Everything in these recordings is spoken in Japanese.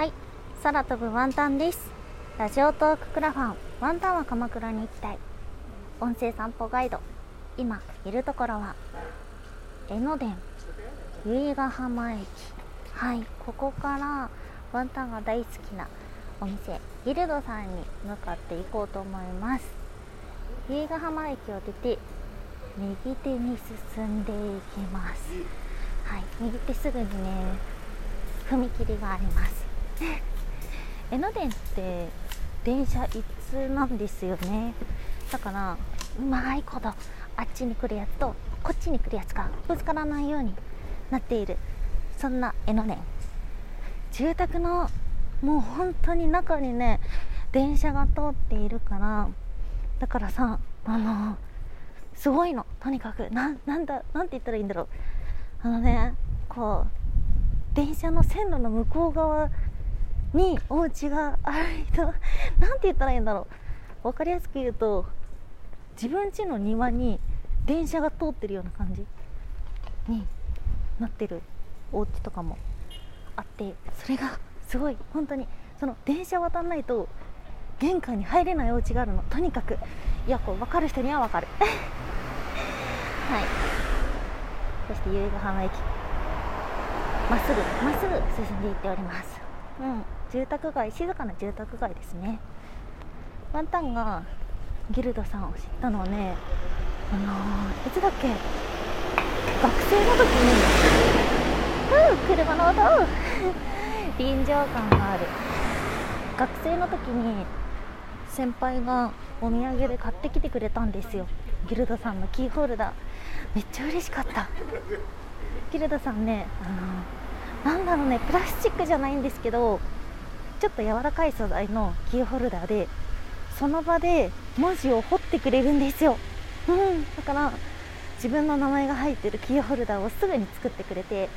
はい。空飛ぶワンタンです。ラジオトーククラファン。ワンタンは鎌倉に行きたい。音声散歩ガイド。今いるところは江ノ電。由比ヶ浜駅。はい。ここからワンタンが大好きなお店。ギルドさんに向かって行こうと思います。由比ヶ浜駅を出て右手に進んでいきます。はい。右手すぐにね踏切があります。江ノ電って電車一通なんですよね。だからうまいことあっちに来るやつとこっちに来るやつがぶつからないようになっている。そんな江ノ電住宅のもう本当に中にね電車が通っているからだからさあのすごいの。とにかくななんだなんて言ったらいいんだろう。あのねこう電車の線路の向こう側にお家がある人。なんて言ったらいいんだろう。分かりやすく言うと自分家の庭に電車が通ってるような感じ。になってるお家とかもあってそれがすごい本当にその電車渡んないと玄関に入れないお家があるの。とにかくいやこう分かる人には分かる。はい。そして由比ヶ浜駅。まっすぐまっすぐ進んでいっております。うん。住宅街静かな住宅街ですね。ワンタンがギルドさんを知ったのはねあのー、いつだっけ？学生の時にうん車の音臨場感がある。学生の時に先輩がお土産で買ってきてくれたんですよ。ギルドさんのキーホルダー。めっちゃ嬉しかった。ギルドさんねあの、なんだろうねプラスチックじゃないんですけどちょっと柔らかい素材のキーホルダーでその場で文字を彫ってくれるんですよ、うん、だから自分の名前が入ってるキーホルダーをすぐに作ってくれて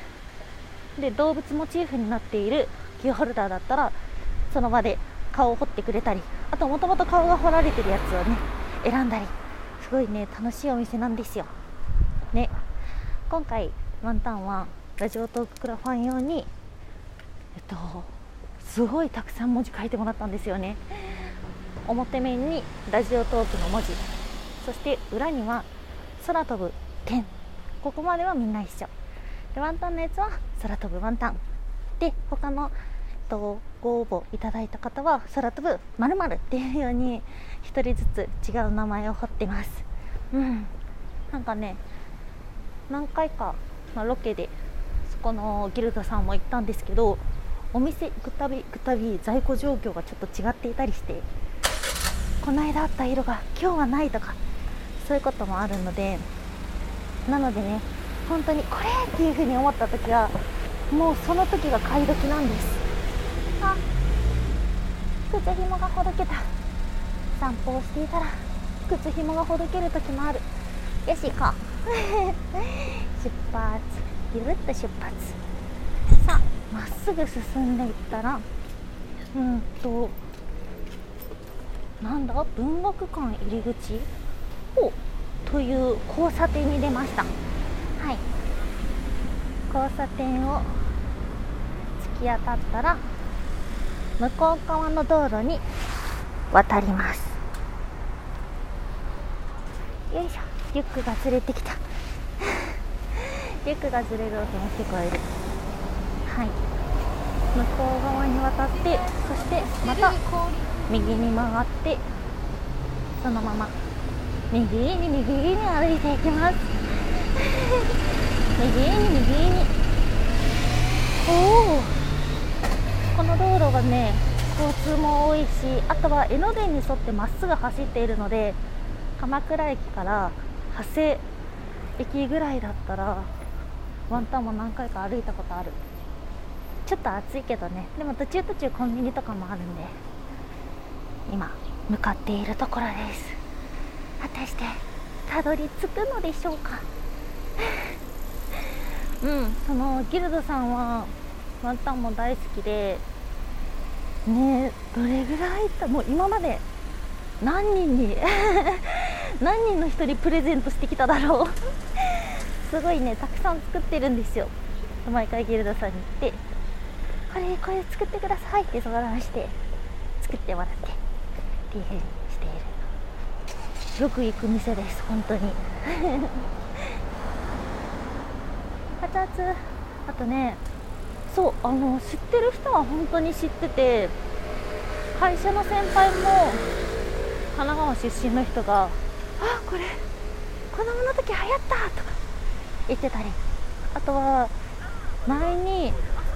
で動物モチーフになっているキーホルダーだったらその場で顔を彫ってくれたりあともともと顔が彫られてるやつをね選んだり。すごいね楽しいお店なんですよ。ね。今回ワンタンはラジオトーククラファン用にえっとすごいたくさん文字書いてもらったんですよね。表面にラジオトークの文字。そして裏には空飛ぶ点ここまではみんな一緒。でワンタンのやつは空飛ぶワンタン。で他のとご応募いただいた方は空飛ぶまるっていうように1人ずつ違う名前を彫ってます。うん。なんかね何回か、まあ、ロケでそこのギルドさんも行ったんですけどお店行くたび行くたび在庫状況がちょっと違っていたりしてこの間あった色が今日はないとかそういうこともあるのでなのでね本当にこれっていう風に思った時はもうその時が買い時なんです。あ靴紐がほどけた。散歩をしていたら靴紐がほどける時もある。よし行こう。出発。ゆるっと出発。まっすぐ進んでいったらうんとなんだ？文学館入り口をという交差点に出ました。はい。交差点を突き当たったら向こう側の道路に渡ります。よいしょ。リュックがずれてきた。リュックがずれる音が聞こえる。向こう側に渡ってそしてまた右に曲がってそのまま右に右に歩いていきます。右に右に。おおこの道路はね交通も多いしあとは江ノ電に沿ってまっすぐ走っているので鎌倉駅から長谷駅ぐらいだったらワンタンも何回か歩いたことある。ちょっと暑いけどね。でも途中途中コンビニとかもあるんで今向かっているところです。果たしてたどり着くのでしょうか？うん。そのギルドさんはワンタンも大好きでねどれぐらいもう今まで何人に 何人の人にプレゼントしてきただろう？すごいねたくさん作ってるんですよ。毎回ギルドさんに。行ってこれこれ作ってくださいって相談して作ってもらってっていう風にしている。よく行く店です本当に。熱々。あとねそうあの知ってる人は本当に知ってて会社の先輩も神奈川出身の人が「あこれ子供の時流行った!」とか言ってたり。あとは前に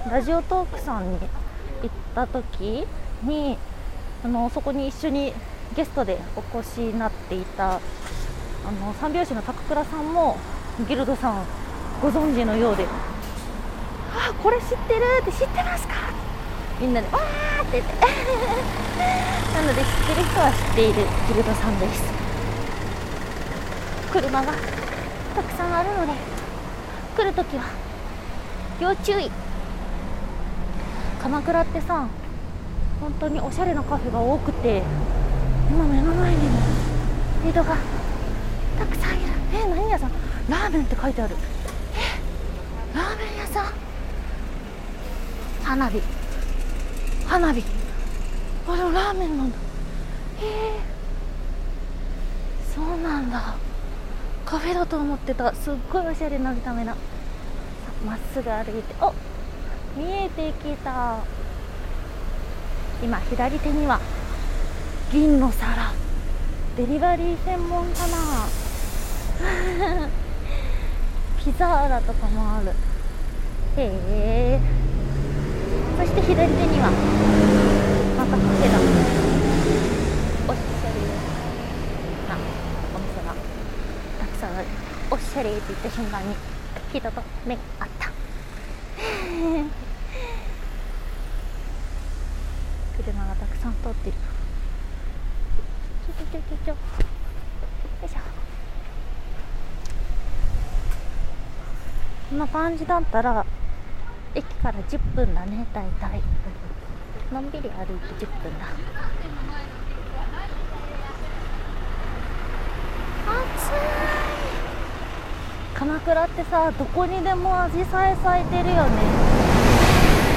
ラジオトークさんに行った時にあのそこに一緒にゲストでお越しになっていたあの三拍子の高倉さんもギルドさんご存知のようで「あこれ知ってる!」って知ってますか？みんなで「わー!」って言って なので知ってる人は知っているギルドさんです車がたくさんあるので来るときは要注意鎌倉ってさ本当におしゃれなカフェが多くて今目の前にも人がたくさんいる。え何屋さん？ラーメンって書いてある。えラーメン屋さん？花火。花火。あでもラーメンなんだ。へえそうなんだ。カフェだと思ってた。すっごいおしゃれにな見た目な。まっすぐ歩いて。お見えてきた。今左手には銀の皿。デリバリー専門かな。ピザーラとかもある。へえ。そして左手にはまたカフェだ。おしゃれなお店がたくさんある。おしゃれって言った瞬間に人と目があった。車がたくさん通ってる。ちょちょちょちょちょ。よいしょ。こんな感じだったら駅から10分だね大体。のんびり歩いて10分だ暑い鎌倉ってさどこにでもアジサイ咲いてるよね。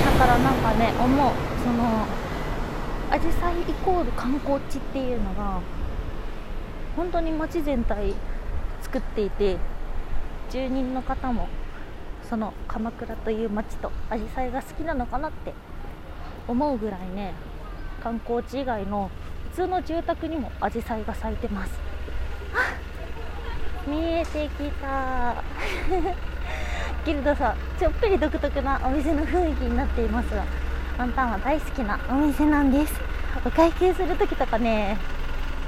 だからなんかね思う。そのアジサイイコール観光地っていうのが本当に街全体作っていて住人の方もその鎌倉という街とアジサイが好きなのかなって思うぐらいね観光地以外の普通の住宅にもアジサイが咲いてます。見えてきた。ギルドさんちょっぴり独特なお店の雰囲気になっていますがワンタンは大好きなお店なんです。お会計する時とかね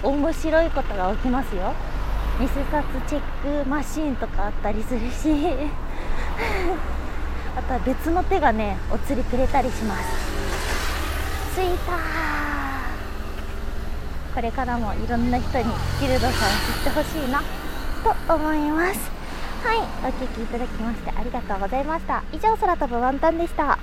面白いことが起きますよ。偽札チェックマシーンとかあったりするし。あとは別の手がねお釣りくれたりします。着いたこれからもいろんな人にギルドさん知ってほしいな。と思います。はいお聴きいただきましてありがとうございました。以上空飛ぶワンタンでした。